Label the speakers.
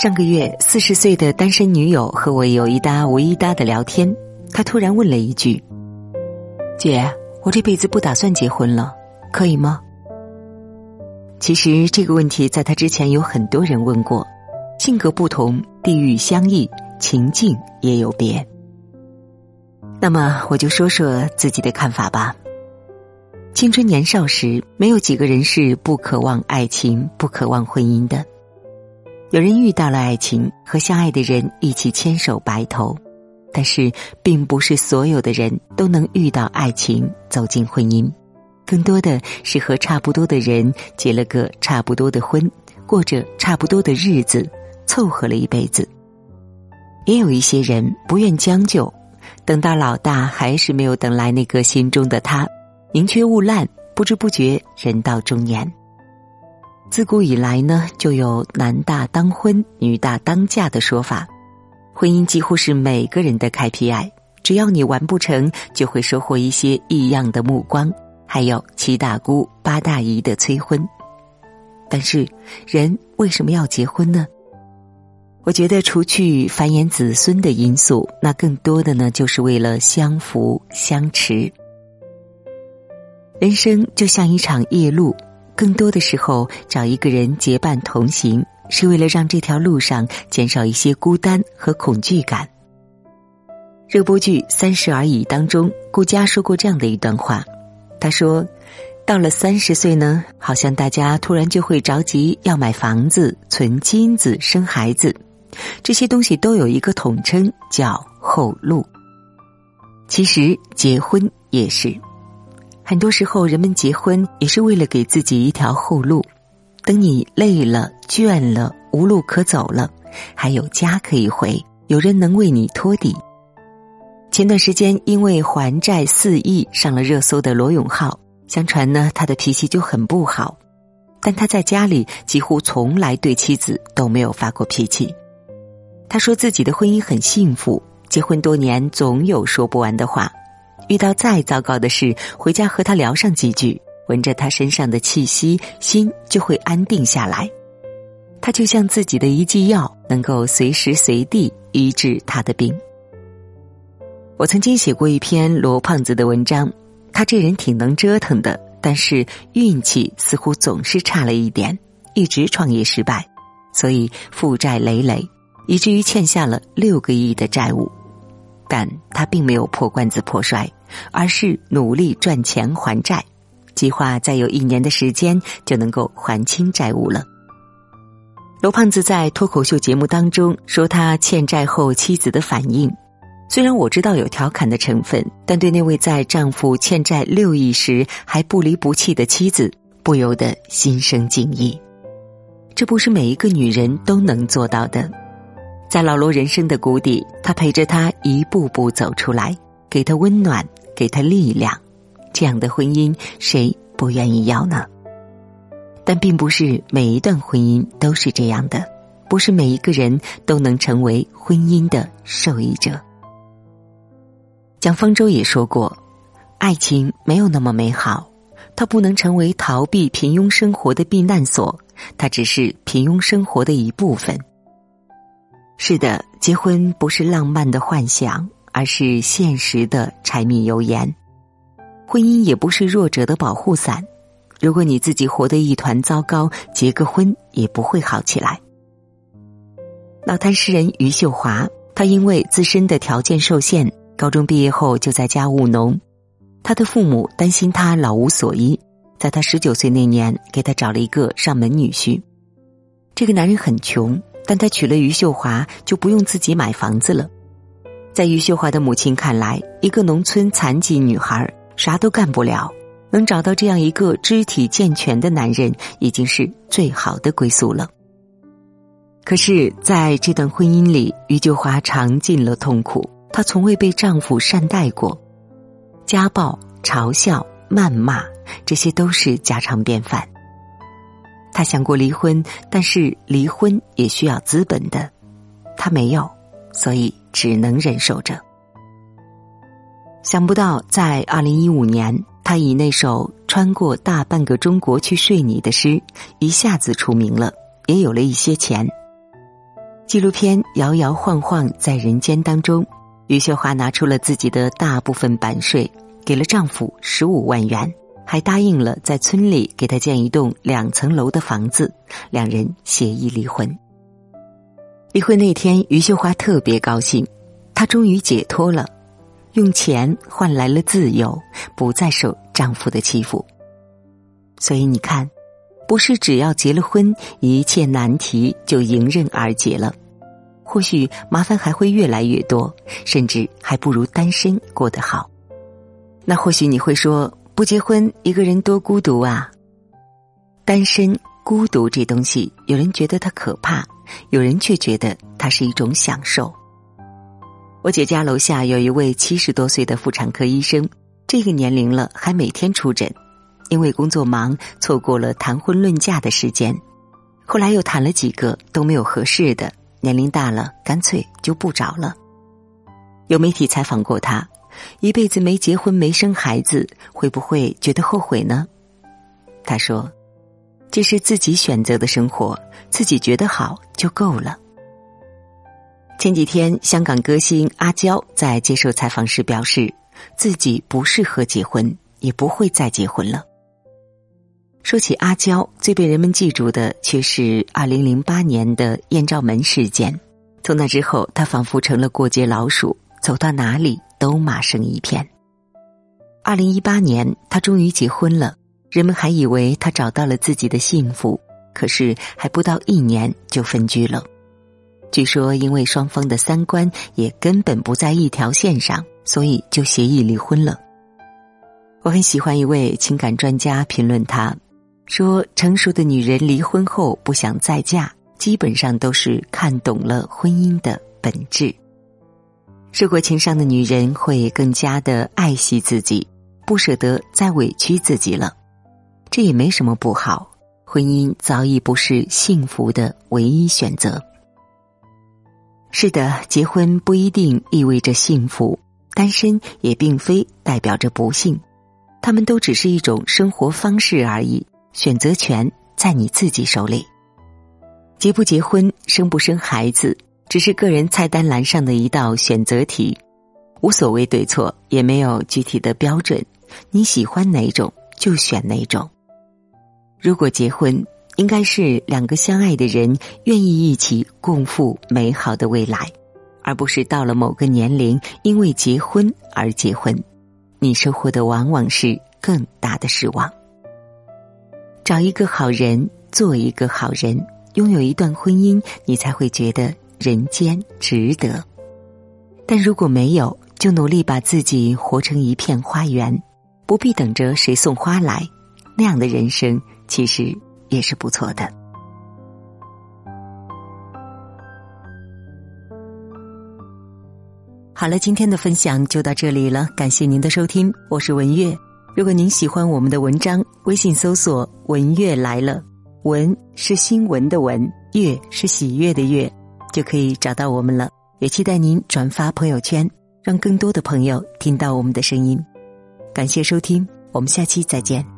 Speaker 1: 上个月，四十岁的单身女友和我有一搭无一搭的聊天，她突然问了一句：“姐，我这辈子不打算结婚了，可以吗？”其实这个问题在她之前有很多人问过，性格不同，地域相异，情境也有别。那么我就说说自己的看法吧。青春年少时，没有几个人是不渴望爱情、不渴望婚姻的。有人遇到了爱情，和相爱的人一起牵手白头，但是并不是所有的人都能遇到爱情走进婚姻，更多的是和差不多的人结了个差不多的婚，过着差不多的日子，凑合了一辈子。也有一些人不愿将就，等到老大还是没有等来那个心中的他，宁缺毋滥，不知不觉人到中年。自古以来呢，就有男大当婚、女大当嫁的说法。婚姻几乎是每个人的 KPI，只要你完不成，就会收获一些异样的目光，还有七大姑八大姨的催婚。但是，人为什么要结婚呢？我觉得，除去繁衍子孙的因素，那更多的呢，就是为了相扶相持。人生就像一场夜路。更多的时候，找一个人结伴同行，是为了让这条路上减少一些孤单和恐惧感。热播剧《三十而已》当中，顾佳说过这样的一段话，他说：“到了三十岁呢，好像大家突然就会着急要买房子、存金子、生孩子，这些东西都有一个统称，叫后路。其实结婚也是。”很多时候，人们结婚也是为了给自己一条后路。等你累了、倦了、无路可走了，还有家可以回，有人能为你托底。前段时间，因为还债四亿上了热搜的罗永浩，相传呢，他的脾气就很不好，但他在家里几乎从来对妻子都没有发过脾气。他说自己的婚姻很幸福，结婚多年总有说不完的话。遇到再糟糕的事，回家和他聊上几句，闻着他身上的气息，心就会安定下来。他就像自己的一剂药，能够随时随地医治他的病。我曾经写过一篇罗胖子的文章，他这人挺能折腾的，但是运气似乎总是差了一点，一直创业失败，所以负债累累，以至于欠下了六个亿的债务。但他并没有破罐子破摔，而是努力赚钱还债，计划再有一年的时间就能够还清债务了。罗胖子在脱口秀节目当中说他欠债后妻子的反应，虽然我知道有调侃的成分，但对那位在丈夫欠债六亿时还不离不弃的妻子，不由得心生敬意。这不是每一个女人都能做到的。在老罗人生的谷底，他陪着他一步步走出来，给他温暖，给他力量。这样的婚姻，谁不愿意要呢？但并不是每一段婚姻都是这样的，不是每一个人都能成为婚姻的受益者。蒋方舟也说过，爱情没有那么美好，它不能成为逃避平庸生活的避难所，它只是平庸生活的一部分。是的，结婚不是浪漫的幻想，而是现实的柴米油盐。婚姻也不是弱者的保护伞。如果你自己活得一团糟糕，结个婚也不会好起来。老坛诗人余秀华，他因为自身的条件受限，高中毕业后就在家务农。他的父母担心他老无所依，在他十九岁那年，给他找了一个上门女婿。这个男人很穷。但他娶了余秀华，就不用自己买房子了。在余秀华的母亲看来，一个农村残疾女孩啥都干不了，能找到这样一个肢体健全的男人，已经是最好的归宿了。可是，在这段婚姻里，余秀华尝尽了痛苦。她从未被丈夫善待过，家暴、嘲笑、谩骂，这些都是家常便饭。他想过离婚，但是离婚也需要资本的，他没有，所以只能忍受着。想不到，在二零一五年，他以那首《穿过大半个中国去睡你》的诗，一下子出名了，也有了一些钱。纪录片摇摇晃晃在人间当中，余秀华拿出了自己的大部分版税，给了丈夫十五万元，还答应了在村里给他建一栋两层楼的房子。两人协议离婚。离婚那天，余秀华特别高兴，她终于解脱了，用钱换来了自由，不再受丈夫的欺负。所以你看。不是只要结了婚，一切难题就迎刃而解了。或许麻烦还会越来越多，甚至还不如单身过得好。那或许你会说，不结婚一个人多孤独啊！单身孤独这东西，有人觉得它可怕，有人却觉得它是一种享受。我姐家楼下有一位七十多岁的妇产科医生，这个年龄了还每天出诊。因为工作忙，错过了谈婚论嫁的时间。后来又谈了几个都没有合适的，年龄大了，干脆就不找了。有媒体采访过他，一辈子没结婚没生孩子，会不会觉得后悔呢？他说：“这是自己选择的生活，自己觉得好就够了。”前几天，香港歌星阿娇在接受采访时表示，自己不适合结婚，也不会再结婚了。说起阿娇，最被人们记住的却是二零零八年的艳照门事件。从那之后，她仿佛成了过街老鼠，走到哪里都骂声一片。二零一八年，他终于结婚了，人们还以为他找到了自己的幸福，可是还不到一年就分居了。据说，因为双方的三观也根本不在一条线上，所以就协议离婚了。我很喜欢一位情感专家评论他。说成熟的女人离婚后不想再嫁，基本上都是看懂了婚姻的本质。受过情伤的女人会更加的爱惜自己，不舍得再委屈自己了。这也没什么不好，婚姻早已不是幸福的唯一选择。是的，结婚不一定意味着幸福，单身也并非代表着不幸，他们都只是一种生活方式而已。选择权在你自己手里。结不结婚、生不生孩子，只是个人菜单栏上的一道选择题，无所谓对错，也没有具体的标准。你喜欢哪种就选哪种。如果结婚，应该是两个相爱的人愿意一起共赴美好的未来，而不是到了某个年龄因为结婚而结婚，你收获的往往是更大的失望。找一个好人，做一个好人，拥有一段婚姻，你才会觉得人间值得。但如果没有，就努力把自己活成一片花园，不必等着谁送花来，那样的人生其实也是不错的。好了，今天的分享就到这里了，感谢您的收听，我是文月。如果您喜欢我们的文章，微信搜索“文月来了”，文是新闻的文，月是喜悦的月，就可以找到我们了。也期待您转发朋友圈，让更多的朋友听到我们的声音。感谢收听，我们下期再见。